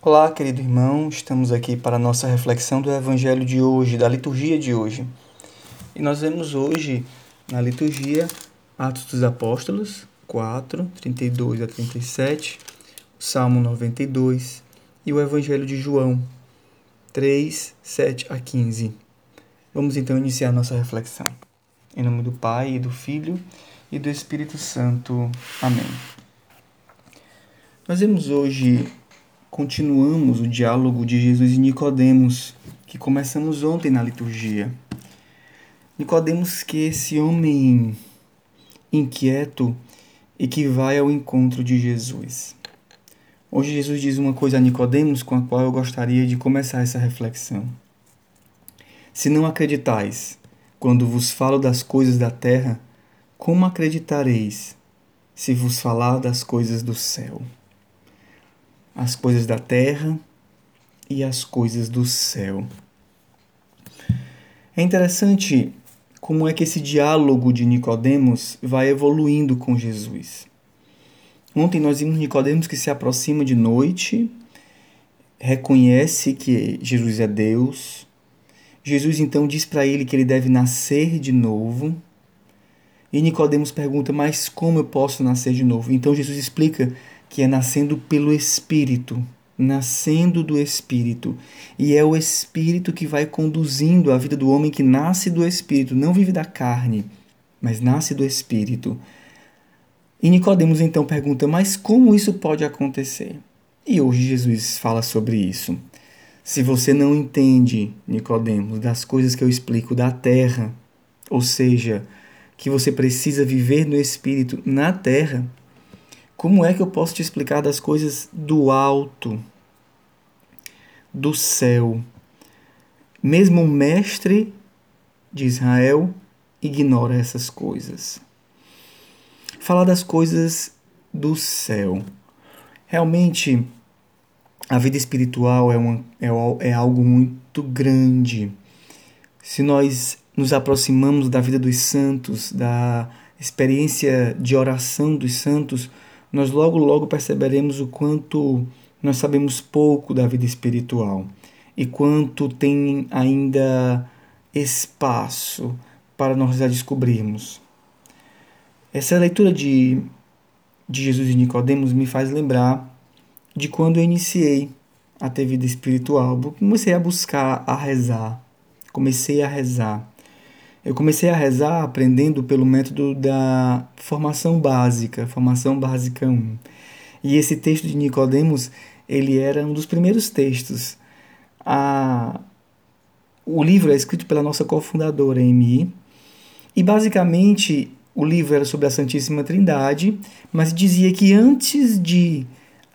Olá, querido irmão, estamos aqui para a nossa reflexão do Evangelho de hoje, da liturgia de hoje. E nós vemos hoje na liturgia Atos dos Apóstolos 4, 32 a 37, o Salmo 92 e o Evangelho de João 3, 7 a 15. Vamos então iniciar nossa reflexão. Em nome do Pai, e do Filho e do Espírito Santo. Amém. Nós vemos hoje continuamos o diálogo de Jesus e Nicodemos, que começamos ontem na liturgia. Nicodemos que esse homem inquieto e que vai ao encontro de Jesus. Hoje Jesus diz uma coisa a Nicodemos com a qual eu gostaria de começar essa reflexão. Se não acreditais quando vos falo das coisas da terra, como acreditareis se vos falar das coisas do céu? As coisas da terra e as coisas do céu. É interessante como é que esse diálogo de Nicodemos vai evoluindo com Jesus. Ontem nós vimos Nicodemos que se aproxima de noite, reconhece que Jesus é Deus. Jesus então diz para ele que ele deve nascer de novo. E Nicodemos pergunta: "Mas como eu posso nascer de novo?" Então Jesus explica que é nascendo pelo Espírito, nascendo do Espírito. E é o Espírito que vai conduzindo a vida do homem que nasce do Espírito, não vive da carne, mas nasce do Espírito. E Nicodemos então pergunta: "Mas como isso pode acontecer?" E hoje Jesus fala sobre isso. Se você não entende, Nicodemos, das coisas que eu explico da terra, ou seja, que você precisa viver no espírito na terra, como é que eu posso te explicar das coisas do alto, do céu? Mesmo o mestre de Israel ignora essas coisas. Falar das coisas do céu. Realmente, a vida espiritual é, uma, é, é algo muito grande. Se nós nos aproximamos da vida dos santos, da experiência de oração dos santos, nós logo logo perceberemos o quanto nós sabemos pouco da vida espiritual e quanto tem ainda espaço para nós a descobrirmos. Essa leitura de, de Jesus e Nicodemos me faz lembrar de quando eu iniciei a ter vida espiritual. Comecei a buscar, a rezar. Comecei a rezar. Eu comecei a rezar aprendendo pelo método da formação básica, formação básica 1. E esse texto de Nicodemos, ele era um dos primeiros textos. A... O livro é escrito pela nossa cofundadora, Emi, e basicamente o livro era sobre a Santíssima Trindade, mas dizia que antes de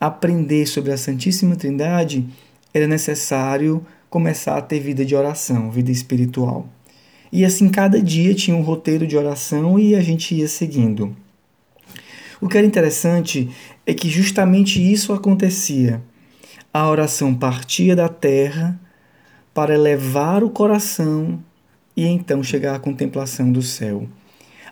aprender sobre a Santíssima Trindade, era necessário começar a ter vida de oração, vida espiritual. E assim, cada dia tinha um roteiro de oração e a gente ia seguindo. O que era interessante é que justamente isso acontecia. A oração partia da terra para elevar o coração e então chegar à contemplação do céu.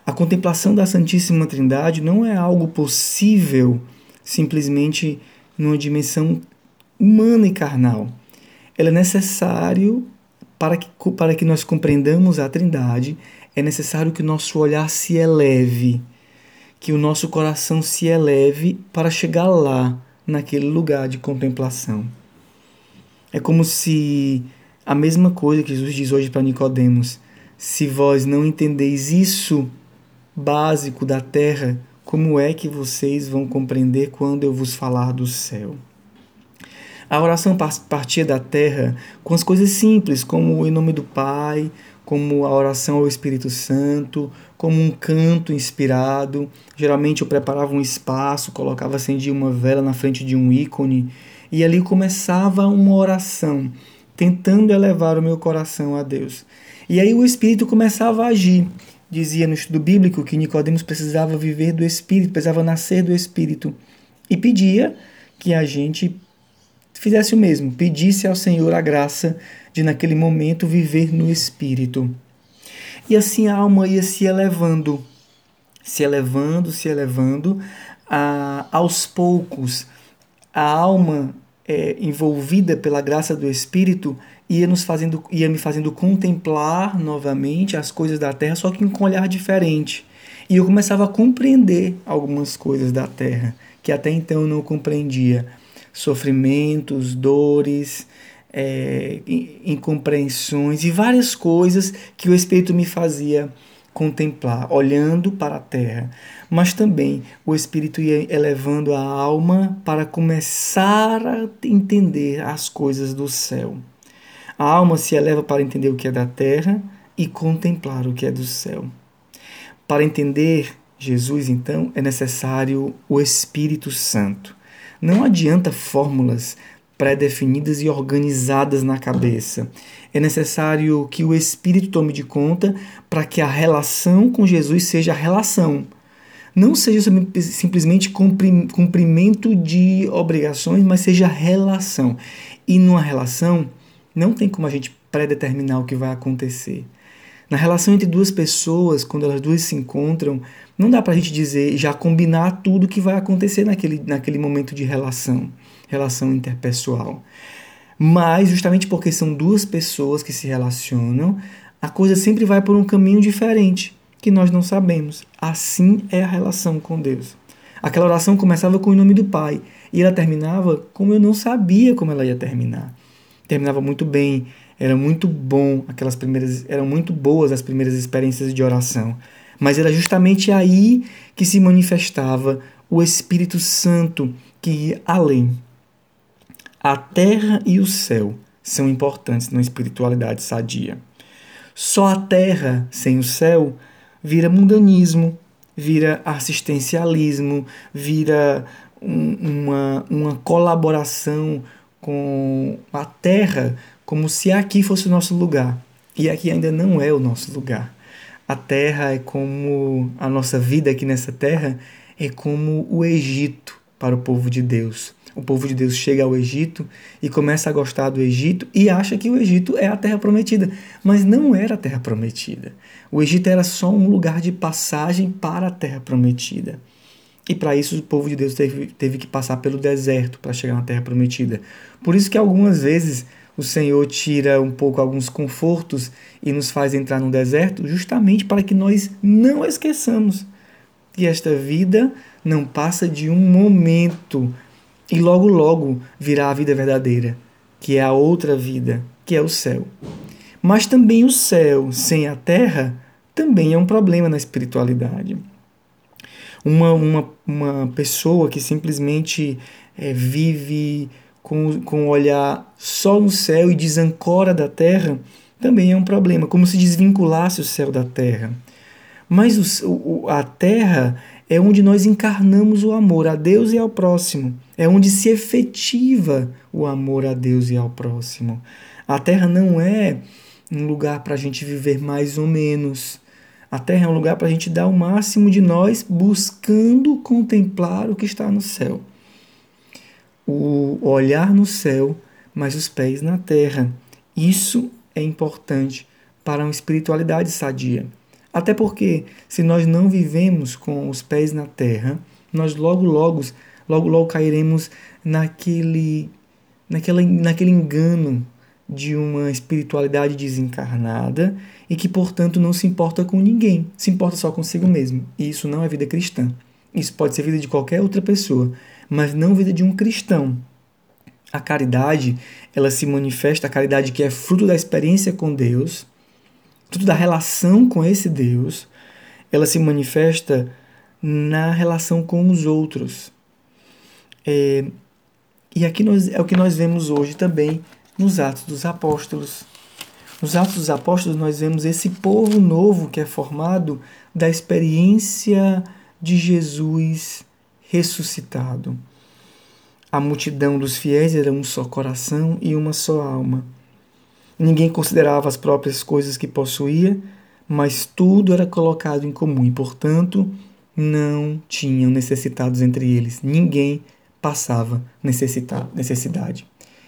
A contemplação da Santíssima Trindade não é algo possível simplesmente numa dimensão humana e carnal. Ela é necessário para que, para que nós compreendamos a Trindade, é necessário que o nosso olhar se eleve, que o nosso coração se eleve para chegar lá, naquele lugar de contemplação. É como se a mesma coisa que Jesus diz hoje para Nicodemos, se vós não entendeis isso básico da terra, como é que vocês vão compreender quando eu vos falar do céu? A oração partia da terra com as coisas simples, como em nome do Pai, como a oração ao Espírito Santo, como um canto inspirado. Geralmente eu preparava um espaço, colocava, acendia uma vela na frente de um ícone e ali começava uma oração, tentando elevar o meu coração a Deus. E aí o Espírito começava a agir. Dizia no estudo bíblico que Nicodemos precisava viver do Espírito, precisava nascer do Espírito. E pedia que a gente fizesse o mesmo, pedisse ao Senhor a graça de, naquele momento, viver no Espírito. E assim a alma ia se elevando, se elevando, se elevando, a, aos poucos, a alma é, envolvida pela graça do Espírito, ia, nos fazendo, ia me fazendo contemplar novamente as coisas da terra, só que com um olhar diferente. E eu começava a compreender algumas coisas da terra que até então eu não compreendia. Sofrimentos, dores, é, incompreensões e várias coisas que o Espírito me fazia contemplar, olhando para a terra. Mas também o Espírito ia elevando a alma para começar a entender as coisas do céu. A alma se eleva para entender o que é da terra e contemplar o que é do céu. Para entender Jesus, então, é necessário o Espírito Santo. Não adianta fórmulas pré-definidas e organizadas na cabeça. É necessário que o Espírito tome de conta para que a relação com Jesus seja relação. Não seja simplesmente cumprimento de obrigações, mas seja relação. E numa relação, não tem como a gente predeterminar o que vai acontecer. Na relação entre duas pessoas, quando elas duas se encontram, não dá para a gente dizer, já combinar tudo que vai acontecer naquele, naquele momento de relação, relação interpessoal. Mas, justamente porque são duas pessoas que se relacionam, a coisa sempre vai por um caminho diferente, que nós não sabemos. Assim é a relação com Deus. Aquela oração começava com o nome do Pai, e ela terminava como eu não sabia como ela ia terminar. Terminava muito bem, era muito bom, aquelas primeiras eram muito boas as primeiras experiências de oração. Mas era justamente aí que se manifestava o Espírito Santo que ia além. A terra e o céu são importantes na espiritualidade sadia. Só a terra sem o céu vira mundanismo, vira assistencialismo, vira um, uma, uma colaboração com a terra como se aqui fosse o nosso lugar. E aqui ainda não é o nosso lugar. A terra é como a nossa vida aqui nessa terra é como o Egito para o povo de Deus. O povo de Deus chega ao Egito e começa a gostar do Egito e acha que o Egito é a terra prometida, mas não era a terra prometida. O Egito era só um lugar de passagem para a terra prometida. E para isso o povo de Deus teve, teve que passar pelo deserto para chegar na terra prometida. Por isso que algumas vezes o Senhor tira um pouco alguns confortos e nos faz entrar no deserto, justamente para que nós não esqueçamos que esta vida não passa de um momento e logo logo virá a vida verdadeira, que é a outra vida, que é o céu. Mas também o céu sem a terra também é um problema na espiritualidade. Uma, uma, uma pessoa que simplesmente é, vive com, com o olhar só no céu e desancora da terra, também é um problema, como se desvinculasse o céu da terra. Mas o, o, a terra é onde nós encarnamos o amor a Deus e ao próximo. É onde se efetiva o amor a Deus e ao próximo. A terra não é um lugar para a gente viver mais ou menos. A terra é um lugar para a gente dar o máximo de nós buscando contemplar o que está no céu o olhar no céu, mas os pés na terra. Isso é importante para uma espiritualidade sadia. Até porque, se nós não vivemos com os pés na terra, nós logo, logo, logo, logo cairemos naquele, naquela, naquele engano de uma espiritualidade desencarnada e que, portanto, não se importa com ninguém, se importa só consigo mesmo. E isso não é vida cristã. Isso pode ser vida de qualquer outra pessoa, mas não vida de um cristão. A caridade, ela se manifesta, a caridade que é fruto da experiência com Deus, fruto da relação com esse Deus, ela se manifesta na relação com os outros. É, e aqui nós, é o que nós vemos hoje também nos Atos dos Apóstolos. Nos Atos dos Apóstolos nós vemos esse povo novo que é formado da experiência de Jesus ressuscitado. A multidão dos fiéis era um só coração e uma só alma. Ninguém considerava as próprias coisas que possuía, mas tudo era colocado em comum e, portanto, não tinham necessitados entre eles. Ninguém passava necessidade.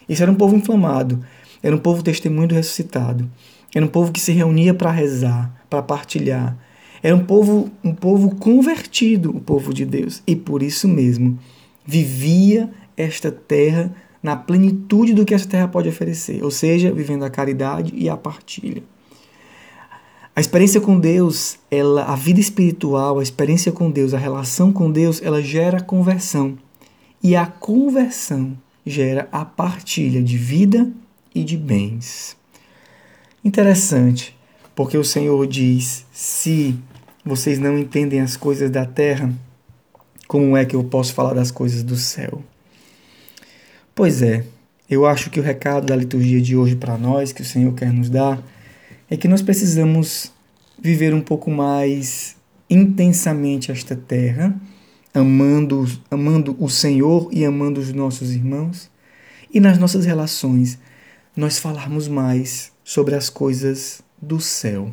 Isso era um povo inflamado, era um povo testemunho do ressuscitado, era um povo que se reunia para rezar, para partilhar, era um povo, um povo convertido, o povo de Deus. E por isso mesmo vivia esta terra na plenitude do que essa terra pode oferecer, ou seja, vivendo a caridade e a partilha. A experiência com Deus, ela, a vida espiritual, a experiência com Deus, a relação com Deus, ela gera conversão. E a conversão gera a partilha de vida e de bens. Interessante, porque o Senhor diz: se vocês não entendem as coisas da terra, como é que eu posso falar das coisas do céu? Pois é, eu acho que o recado da liturgia de hoje para nós, que o Senhor quer nos dar, é que nós precisamos viver um pouco mais intensamente esta terra, amando, amando o Senhor e amando os nossos irmãos, e nas nossas relações nós falarmos mais sobre as coisas do céu.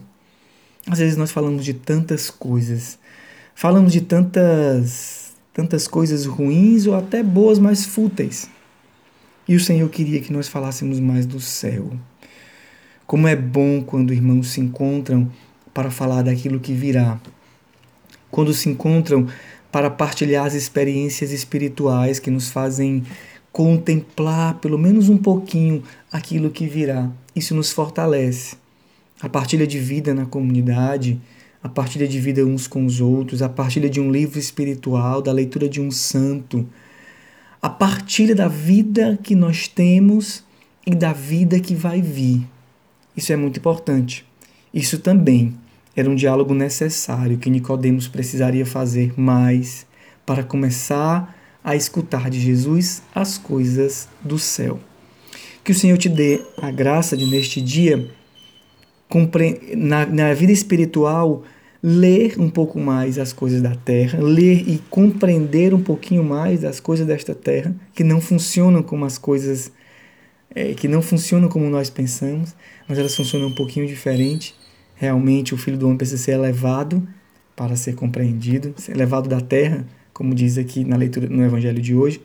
Às vezes nós falamos de tantas coisas, falamos de tantas tantas coisas ruins ou até boas, mas fúteis. E o Senhor queria que nós falássemos mais do céu. Como é bom quando irmãos se encontram para falar daquilo que virá. Quando se encontram para partilhar as experiências espirituais que nos fazem contemplar pelo menos um pouquinho aquilo que virá. Isso nos fortalece. A partilha de vida na comunidade, a partilha de vida uns com os outros, a partilha de um livro espiritual, da leitura de um santo, a partilha da vida que nós temos e da vida que vai vir. Isso é muito importante. Isso também era um diálogo necessário que Nicodemos precisaria fazer mais para começar a escutar de Jesus as coisas do céu. Que o Senhor te dê a graça de neste dia na, na vida espiritual ler um pouco mais as coisas da terra, ler e compreender um pouquinho mais das coisas desta terra que não funcionam como as coisas é, que não funcionam como nós pensamos, mas elas funcionam um pouquinho diferente. Realmente, o Filho do Homem precisa ser elevado para ser compreendido, ser elevado da terra, como diz aqui na leitura no Evangelho de hoje.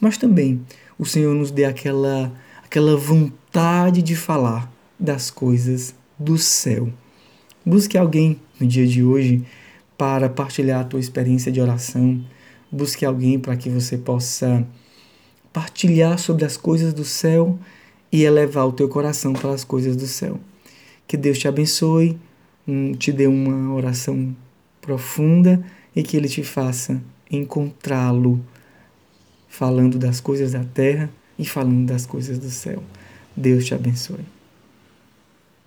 Mas também o Senhor nos dê aquela, aquela vontade de falar das coisas do céu. Busque alguém no dia de hoje para partilhar a tua experiência de oração. Busque alguém para que você possa partilhar sobre as coisas do céu e elevar o teu coração para as coisas do céu. Que Deus te abençoe, te dê uma oração profunda e que Ele te faça encontrá-lo falando das coisas da terra e falando das coisas do céu. Deus te abençoe.